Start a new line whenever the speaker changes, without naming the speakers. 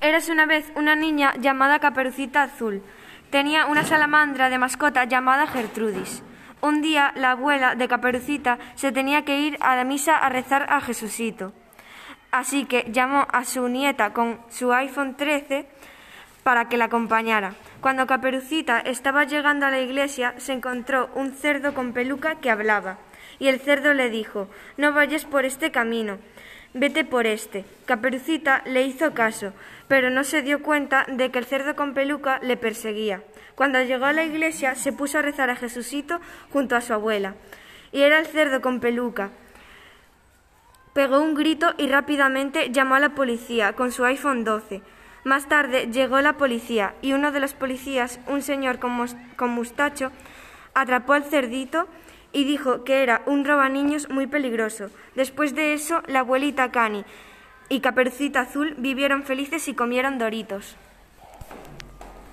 Eras una vez una niña llamada Caperucita Azul. Tenía una salamandra de mascota llamada Gertrudis. Un día la abuela de Caperucita se tenía que ir a la misa a rezar a Jesucito. Así que llamó a su nieta con su iPhone 13 para que la acompañara. Cuando Caperucita estaba llegando a la iglesia, se encontró un cerdo con peluca que hablaba. Y el cerdo le dijo, no vayas por este camino, vete por este. Caperucita le hizo caso, pero no se dio cuenta de que el cerdo con peluca le perseguía. Cuando llegó a la iglesia, se puso a rezar a Jesucito junto a su abuela. Y era el cerdo con peluca. Pegó un grito y rápidamente llamó a la policía con su iPhone 12. Más tarde llegó la policía y uno de los policías, un señor con, con mustacho, atrapó al cerdito y dijo que era un robaniños muy peligroso. Después de eso, la abuelita Cani y Caperucita Azul vivieron felices y comieron doritos.